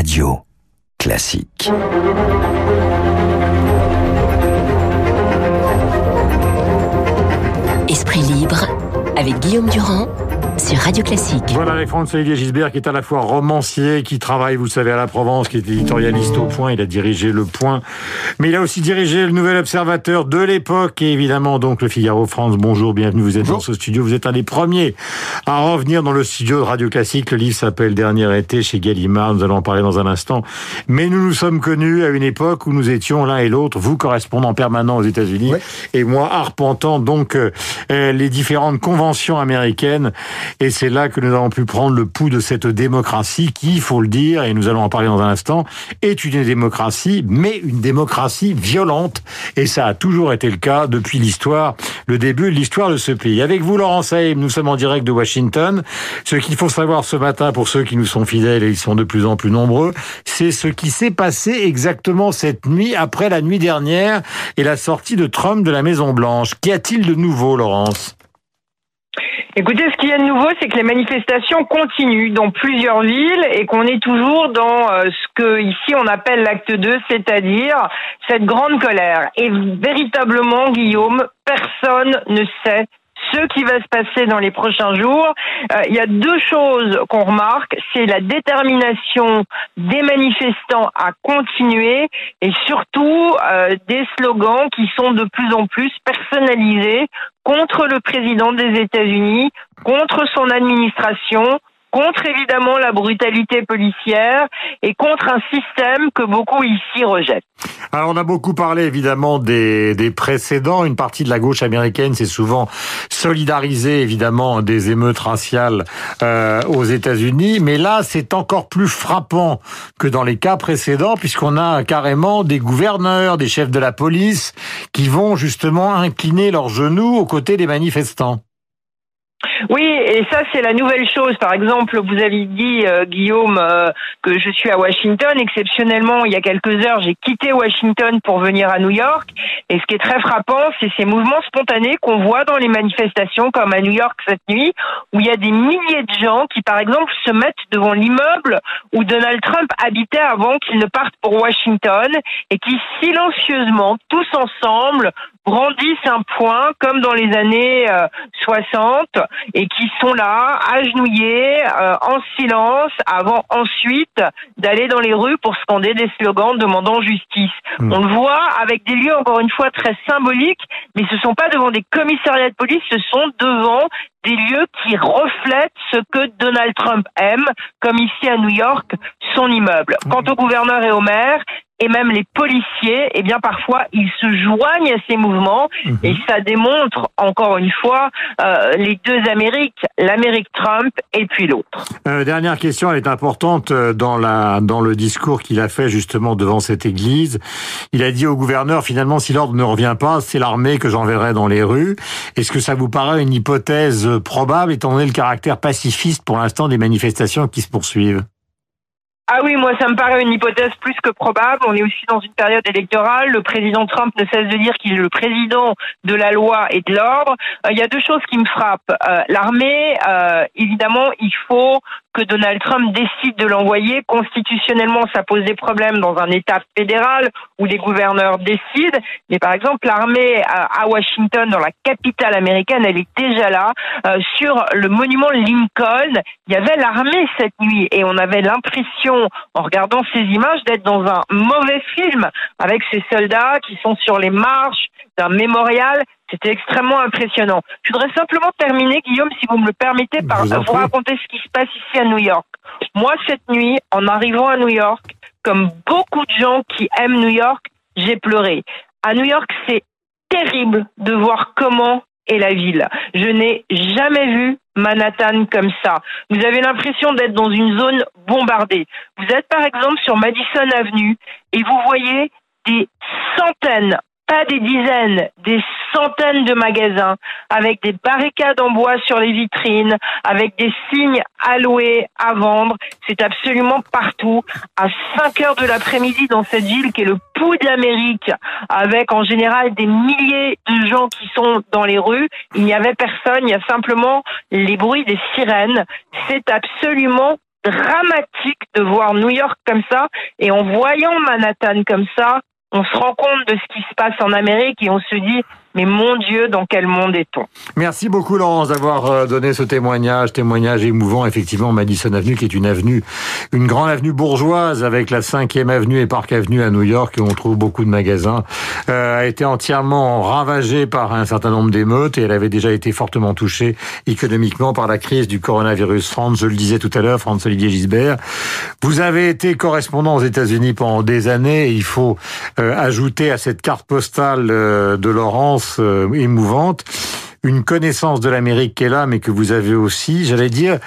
Radio Classique. Esprit libre avec Guillaume Durand sur Radio Classique. Voilà Alexandre-Olivier Gisbert qui est à la fois romancier, qui travaille, vous savez, à la Provence, qui est éditorialiste au Point, il a dirigé Le Point, mais il a aussi dirigé le Nouvel Observateur de l'époque. Et évidemment donc le Figaro. France. Bonjour, bienvenue, vous êtes dans ce studio, vous êtes un des premiers à revenir dans le studio de Radio Classique. Le livre s'appelle Dernier été chez Gallimard, nous allons en parler dans un instant. Mais nous nous sommes connus à une époque où nous étions l'un et l'autre, vous correspondant permanent aux États-Unis et moi arpentant donc euh, les différentes conventions américaines et c'est là que nous avons pu prendre le pouls de cette démocratie qui, il faut le dire, et nous allons en parler dans un instant, est une démocratie, mais une démocratie violente. Et ça a toujours été le cas depuis l'histoire, le début de l'histoire de ce pays. Avec vous, Laurent Saïm, nous sommes en direct de Washington. Ce qu'il faut savoir ce matin, pour ceux qui nous sont fidèles, et ils sont de plus en plus nombreux, c'est ce qui s'est passé exactement cette nuit, après la nuit dernière, et la sortie de Trump de la Maison Blanche. Qu'y a-t-il de nouveau, Laurence? Écoutez, ce qu'il y a de nouveau, c'est que les manifestations continuent dans plusieurs villes et qu'on est toujours dans euh, ce que ici on appelle l'acte 2, c'est-à-dire cette grande colère. Et véritablement, Guillaume, personne ne sait ce qui va se passer dans les prochains jours. Euh, il y a deux choses qu'on remarque, c'est la détermination des manifestants à continuer et surtout euh, des slogans qui sont de plus en plus personnalisés contre le président des États-Unis, contre son administration, contre évidemment la brutalité policière et contre un système que beaucoup ici rejettent. Alors on a beaucoup parlé évidemment des, des précédents. Une partie de la gauche américaine s'est souvent solidarisée évidemment des émeutes raciales euh, aux États-Unis, mais là c'est encore plus frappant que dans les cas précédents puisqu'on a carrément des gouverneurs, des chefs de la police qui vont justement incliner leurs genoux aux côtés des manifestants. Oui, et ça c'est la nouvelle chose. Par exemple, vous avez dit euh, Guillaume euh, que je suis à Washington. Exceptionnellement, il y a quelques heures, j'ai quitté Washington pour venir à New York. Et ce qui est très frappant, c'est ces mouvements spontanés qu'on voit dans les manifestations, comme à New York cette nuit, où il y a des milliers de gens qui, par exemple, se mettent devant l'immeuble où Donald Trump habitait avant qu'il ne parte pour Washington et qui silencieusement, tous ensemble, brandissent un point comme dans les années 60 euh, et qui sont là, agenouillés, euh, en silence, avant ensuite d'aller dans les rues pour scander des slogans demandant justice. Hmm. On le voit avec des lieux encore une fois très symboliques, mais ce sont pas devant des commissariats de police, ce sont devant des lieux qui reflètent ce que Donald Trump aime, comme ici à New York, son immeuble. Quant au gouverneur et au maire, et même les policiers, eh bien parfois ils se joignent à ces mouvements mhm. et ça démontre encore une fois euh, les deux Amériques, l'Amérique Trump et puis l'autre. Euh, dernière question, elle est importante euh, dans la dans le discours qu'il a fait justement devant cette église. Il a dit au gouverneur finalement si l'ordre ne revient pas, c'est l'armée que j'enverrai dans les rues. Est-ce que ça vous paraît une hypothèse probable étant donné le caractère pacifiste pour l'instant des manifestations qui se poursuivent? Ah oui, moi ça me paraît une hypothèse plus que probable. On est aussi dans une période électorale. Le président Trump ne cesse de dire qu'il est le président de la loi et de l'ordre. Euh, il y a deux choses qui me frappent. Euh, l'armée, euh, évidemment, il faut que Donald Trump décide de l'envoyer. Constitutionnellement, ça pose des problèmes dans un État fédéral où les gouverneurs décident. Mais par exemple, l'armée à Washington, dans la capitale américaine, elle est déjà là. Euh, sur le monument Lincoln, il y avait l'armée cette nuit et on avait l'impression, en regardant ces images, d'être dans un mauvais film avec ces soldats qui sont sur les marches d'un mémorial. C'était extrêmement impressionnant. Je voudrais simplement terminer, Guillaume, si vous me le permettez, par vous, vous raconter ce qui se passe ici à New York. Moi, cette nuit, en arrivant à New York, comme beaucoup de gens qui aiment New York, j'ai pleuré. À New York, c'est terrible de voir comment est la ville. Je n'ai jamais vu Manhattan comme ça. Vous avez l'impression d'être dans une zone bombardée. Vous êtes par exemple sur Madison Avenue et vous voyez des centaines, pas des dizaines, des centaines de magasins avec des barricades en bois sur les vitrines, avec des signes alloués à vendre. C'est absolument partout. À 5 heures de l'après-midi dans cette ville qui est le pouls de l'Amérique, avec en général des milliers de gens qui sont dans les rues, il n'y avait personne. Il y a simplement les bruits des sirènes. C'est absolument dramatique de voir New York comme ça et en voyant Manhattan comme ça, on se rend compte de ce qui se passe en Amérique et on se dit mais mon Dieu, dans quel monde est-on? Merci beaucoup Laurence d'avoir euh, donné ce témoignage, témoignage émouvant effectivement Madison Avenue qui est une avenue, une grande avenue bourgeoise avec la 5e avenue et Park Avenue à New York où on trouve beaucoup de magasins, euh, a été entièrement ravagée par un certain nombre d'émeutes et elle avait déjà été fortement touchée économiquement par la crise du coronavirus. France, je le disais tout à l'heure, France Olivier Gisbert, vous avez été correspondant aux États-Unis pendant des années et il faut euh, ajouter à cette carte postale de Laurence euh, émouvante, une connaissance de l'Amérique qui est là, mais que vous avez aussi, j'allais dire,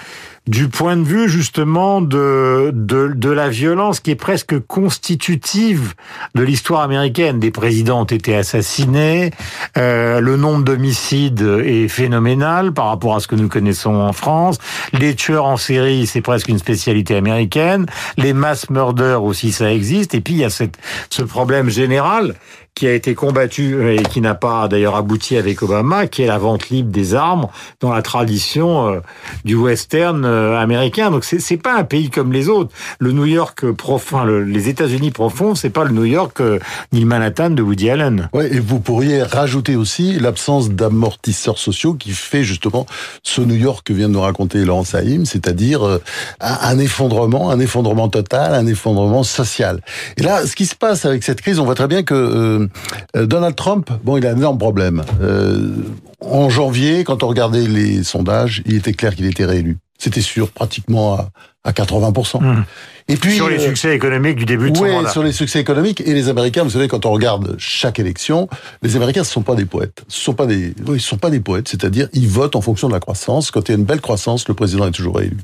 du point de vue justement de, de, de la violence qui est presque constitutive de l'histoire américaine. Des présidents ont été assassinés, euh, le nombre d'homicides est phénoménal par rapport à ce que nous connaissons en France. Les tueurs en série, c'est presque une spécialité américaine. Les mass murders aussi, ça existe. Et puis il y a cette, ce problème général qui a été combattu et qui n'a pas d'ailleurs abouti avec Obama, qui est la vente libre des armes dans la tradition euh, du western américain. Donc c'est c'est pas un pays comme les autres. Le New York profond, le, les États-Unis profonds, c'est pas le New York euh, ni le Manhattan de Woody Allen. Et vous pourriez rajouter aussi l'absence d'amortisseurs sociaux qui fait justement ce New York que vient de nous raconter Laurence Haïm, c'est-à-dire un, effondrement, un effondrement total, un effondrement social. Et là, ce qui se passe avec cette crise, on voit très bien que euh, Donald Trump, bon, il a un énorme problème. Euh, en janvier, quand on regardait les sondages, il était clair qu'il était réélu. C'était sûr, pratiquement à, à 80%. Mmh. Et puis sur les euh, succès économiques du début de son Ouais, mandat. sur les succès économiques et les Américains. Vous savez, quand on regarde chaque élection, les Américains ce sont pas des poètes. Ce sont pas des, oui, ce sont pas des poètes. C'est-à-dire, ils votent en fonction de la croissance. Quand il y a une belle croissance, le président est toujours élu.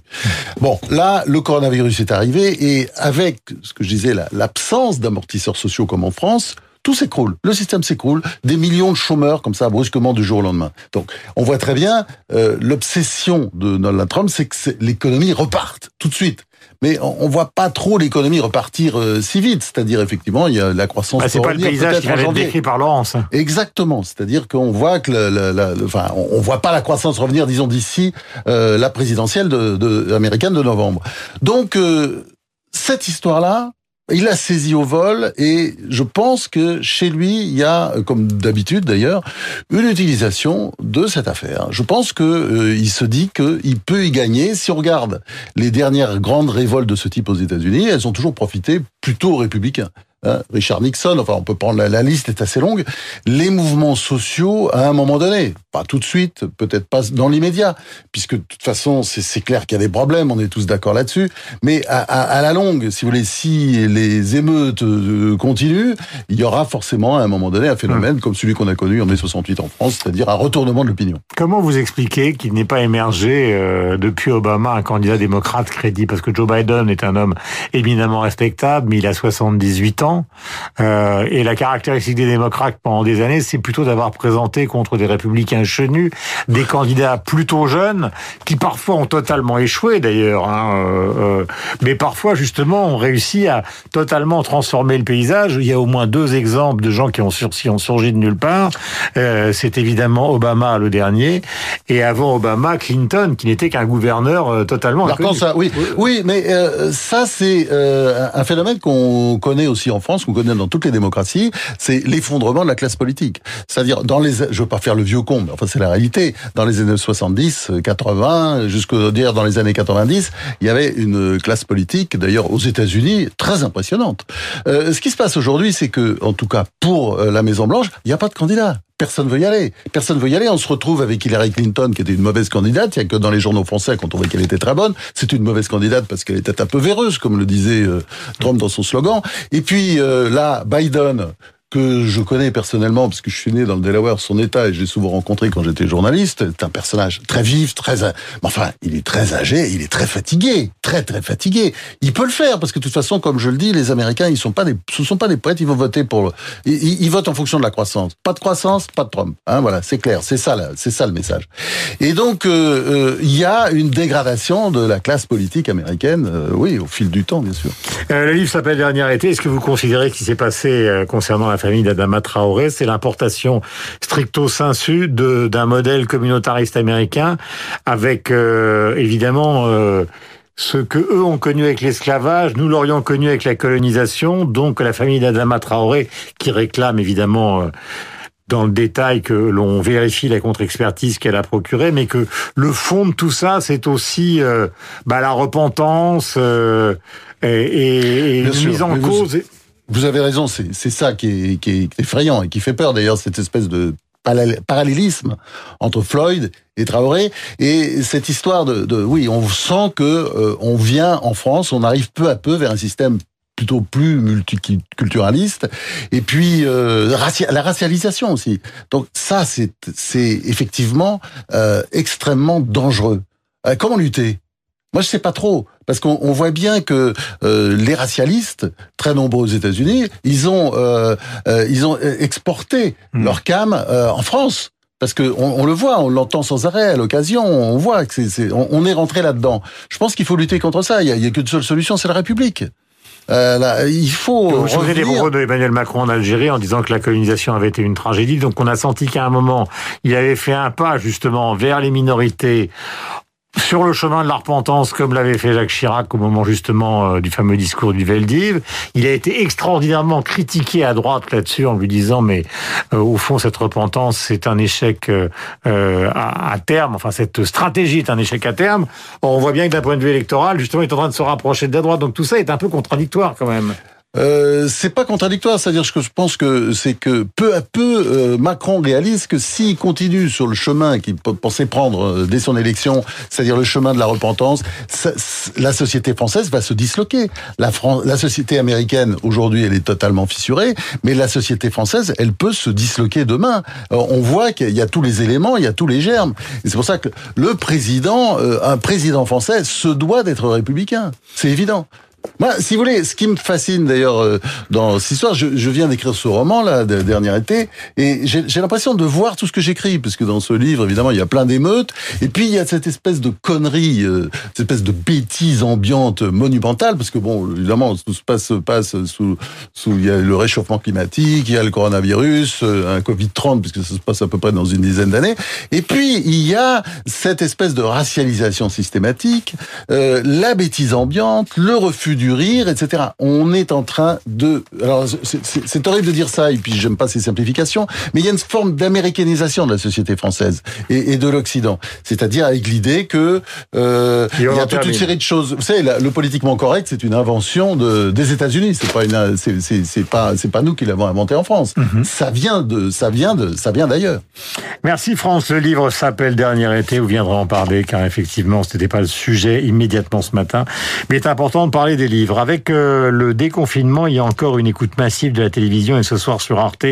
Bon, là, le coronavirus est arrivé et avec ce que je disais, la- l'absence d'amortisseurs sociaux comme en France. Tout s'écroule, le système s'écroule, des millions de chômeurs comme ça brusquement du jour au lendemain. Donc, on voit très bien euh, l'obsession de Donald Trump, c'est que l'économie reparte tout de suite. Mais on, voit pas trop l'économie repartir euh, si vite. C'est-à-dire effectivement, il y a la croissance. Ah, c'est pas le paysage qui janvier. décrit par Laurence. Exactement, c'est-à-dire qu'on voit que, le, le- la- le- enfin, on, on voit pas la croissance revenir, disons d'ici euh, la présidentielle de, de- américaine de novembre. Donc euh, cette histoire-là, il a saisi au vol et je pense que chez lui, il y a, comme d'habitude d'ailleurs, une utilisation de cette affaire. Je pense que euh, il se dit qu'il peut y gagner. Si on regarde les dernières grandes révoltes de ce type aux États-Unis, elles ont toujours profité plutôt aux républicains. Hein, Richard Nixon, enfin on peut prendre la, la liste est assez longue. Les mouvements sociaux, à un moment donné, pas tout de suite, peut-être pas dans l'immédiat, puisque de toute façon c'est clair qu'il y a des problèmes, on est tous d'accord là-dessus. Mais à, à- à la longue, si vous voulez, si les émeutes euh, continuent, il y aura forcément à un moment donné un phénomène comme celui qu'on a connu en mai 68 en France, c'est-à-dire un retournement de l'opinion. Comment vous expliquez qu'il n'ait pas émergé euh, depuis Obama un candidat démocrate crédible? Parce que Joe Biden est un homme éminemment respectable, mais il a 78 ans. Euh, et la caractéristique des démocrates pendant des années, c'est plutôt d'avoir présenté contre des républicains chenus des candidats plutôt jeunes, qui parfois ont totalement échoué d'ailleurs, hein, euh, euh, mais parfois justement ont réussi à totalement transformer le paysage. Il y a au moins deux exemples de gens qui ont, sur, qui ont surgi de nulle part. Euh, c'est évidemment Obama le dernier, et avant Obama, Clinton, qui n'était qu'un gouverneur totalement contre, ça, oui, oui, mais ça c'est un phénomène qu'on connaît aussi en France, qu'on connaît dans toutes les démocraties, c'est l'effondrement de la classe politique. C'est-à-dire dans les, je veux pas faire le vieux con, mais enfin c'est la réalité. Dans les années 70, 80, jusqu'au dire dans les années 90, il y avait une classe politique, d'ailleurs aux États-Unis, très impressionnante. Euh, ce qui se passe aujourd'hui, c'est que, en tout cas pour euh, la Maison Blanche, il n'y a pas de candidat. Personne veut y aller. Personne veut y aller. On se retrouve avec Hillary Clinton, qui était une mauvaise candidate. Il y a que dans les journaux français qu'on trouvait qu'elle était très bonne. C'est une mauvaise candidate parce qu'elle était un peu véreuse, comme le disait euh, Trump dans son slogan. Et puis euh, là, Biden que je connais personnellement parce que je suis né dans le Delaware, son état, et je l'ai souvent rencontré quand j'étais journaliste. C'est un personnage très vif, très, enfin, il est très âgé, il est très fatigué, très très fatigué. Il peut le faire parce que de toute façon, comme je le dis, les Américains, ils sont pas des, ce sont pas des poètes, ils vont voter pour, ils, ils- votent en fonction de la croissance. Pas de croissance, pas de Trump. Hein, voilà, c'est clair, c'est ça, c'est ça le message. Et donc, euh, euh, il y a une dégradation de la classe politique américaine, euh, oui, au fil du temps, bien sûr. Euh, le livre s'appelle Dernier été. Est-ce que vous considérez ce qui s'est passé euh, concernant la famille d'Adama Traoré, c'est l'importation stricto sensu de- d'un modèle communautariste américain avec euh, évidemment euh, ce que eux ont connu avec l'esclavage, nous l'aurions connu avec la colonisation, donc la famille d'Adama Traoré, qui réclame évidemment... Euh, dans le détail que l'on vérifie la contre-expertise qu'elle a procurée, mais que le fond de tout ça, c'est aussi euh, bah, la repentance euh, et, et une mise en cause. Vous, avez raison, c'est ça qui est, qui est effrayant et qui fait peur d'ailleurs, cette espèce de parallélisme entre Floyd et Traoré et cette histoire de, de oui on sent que euh, on vient en France on arrive peu à peu vers un système plutôt plus multiculturaliste. Et puis euh, la racialisation aussi. Donc ça, c'est c'est effectivement euh, extrêmement dangereux. Euh, comment lutter? Moi, je sais pas trop, parce qu'on voit bien que euh, les racialistes, très nombreux aux États-Unis, ils ont euh, euh, ils ont exporté hmm. leur cam en France. Parce que on, le voit, on l'entend sans arrêt à l'occasion, on voit que c'est, on, est rentré là-dedans. Je pense qu'il faut lutter contre ça. Il y a, il y a qu'une seule solution, c'est la République. Euh, là, il faut. Vous vous des propos de Emmanuel Macron en Algérie en disant que la colonisation avait été une tragédie. Donc on a senti qu'à un moment, il avait fait un pas justement vers les minorités sur le chemin de la repentance, comme l'avait fait Jacques Chirac au moment justement euh, du fameux discours du Veldiv. Il a été extraordinairement critiqué à droite là-dessus en lui disant mais euh, au fond cette repentance c'est un échec euh, à, à, terme, enfin cette stratégie est un échec à terme. on voit bien que d'un point de vue électoral, justement, il est en train de se rapprocher de la droite. Donc tout ça est un peu contradictoire quand même. Euh, c'est pas contradictoire, c'est-à-dire que je pense que c'est que peu à peu euh, Macron réalise que s'il continue sur le chemin qu'il pensait prendre euh, dès son élection, c'est-à-dire le chemin de la repentance, la société française va se disloquer. La, la société américaine aujourd'hui, elle est totalement fissurée, mais la société française, elle peut se disloquer demain. on voit qu'il y a tous les éléments, il y a tous les germes. Et c'est pour ça que le président, un président français, se doit d'être républicain. C'est évident. Moi, si vous voulez, ce qui me fascine d'ailleurs euh, dans cette histoire, je, je viens d'écrire ce roman là, de, dernier été, et j'ai l'impression de voir tout ce que j'écris, parce que dans ce livre, évidemment, il y a plein d'émeutes, et puis il y a cette espèce de connerie, euh, cette espèce de bêtise ambiante monumentale, parce que bon, évidemment, tout se passe, passe sous, sous, il y a le réchauffement climatique, il y a le coronavirus, euh, un Covid 30, puisque ça se passe à peu près dans une dizaine d'années, et puis il y a cette espèce de racialisation systématique, la bêtise ambiante, le refus du rire, etc. On est en train de... Alors, c'est horrible de dire ça, et puis j'aime pas ces simplifications, mais il y a une forme d'américanisation de la société française et, de l'Occident. C'est-à-dire avec l'idée que euh, il y a toute une série de choses. Vous savez, le politiquement correct, c'est une invention de, des États-Unis. C'est pas une, c'est pas, c'est pas nous qui l'avons inventé en France. Mhm. Ça vient de, ça vient de, ça vient d'ailleurs. Merci France. Le livre s'appelle Dernier été. Vous viendrez en parler, car effectivement, ce n'était pas le sujet immédiatement ce matin. Mais il est important de parler des livres. Avec euh, le déconfinement, il y a encore une écoute massive de la télévision et ce soir sur Arte,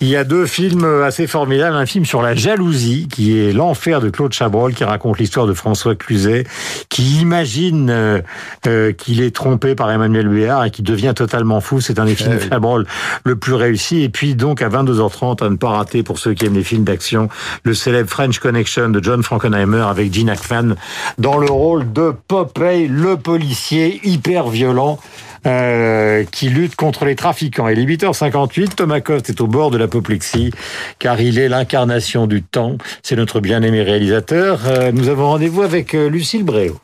il y a deux films assez formidables. Un film sur la jalousie, qui est L'enfer de Claude Chabrol, qui raconte l'histoire de François Cluzet, qui imagine euh, euh, qu'il est trompé par Emmanuel Béard et qui devient totalement fou. C'est un des films de Chabrol le plus réussi. Et puis donc à 22h30, à ne pas rater pour ceux qui aiment les films d'action, le célèbre French Connection de John Frankenheimer avec Gene Hackman dans le rôle de Popeye, le policier hyper violent euh, qui lutte contre les trafiquants. Et les 8h58, Thomas Coste est au bord de l'apoplexie, car il est l'incarnation du temps. C'est notre bien-aimé réalisateur. Euh, nous avons rendez-vous avec euh, Lucille Bréau.